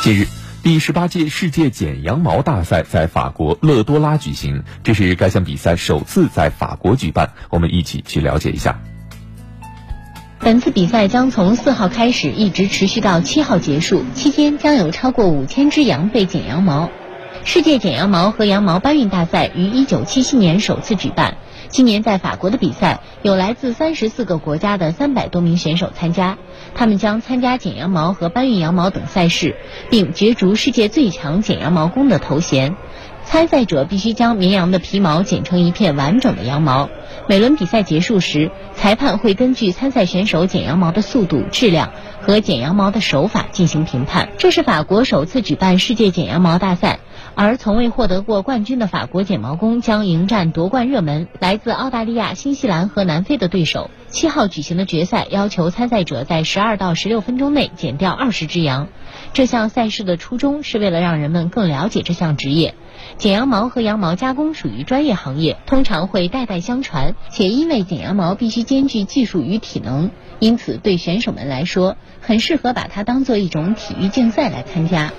近日，第十八届世界剪羊毛大赛在法国勒多拉举行，这是该项比赛首次在法国举办。我们一起去了解一下。本次比赛将从四号开始，一直持续到七号结束，期间将有超过五千只羊被剪羊毛。世界剪羊毛和羊毛搬运大赛于一九七七年首次举办。今年在法国的比赛有来自三十四个国家的三百多名选手参加，他们将参加剪羊毛和搬运羊毛等赛事，并角逐世界最强剪羊毛工的头衔。参赛者必须将绵羊的皮毛剪成一片完整的羊毛。每轮比赛结束时，裁判会根据参赛选手剪羊毛的速度、质量和剪羊毛的手法进行评判。这是法国首次举办世界剪羊毛大赛。而从未获得过冠军的法国剪毛工将迎战夺冠热门来自澳大利亚、新西兰和南非的对手。七号举行的决赛要求参赛者在十二到十六分钟内剪掉二十只羊。这项赛事的初衷是为了让人们更了解这项职业。剪羊毛和羊毛加工属于专业行业，通常会代代相传，且因为剪羊毛必须兼具技术与体能，因此对选手们来说，很适合把它当做一种体育竞赛来参加。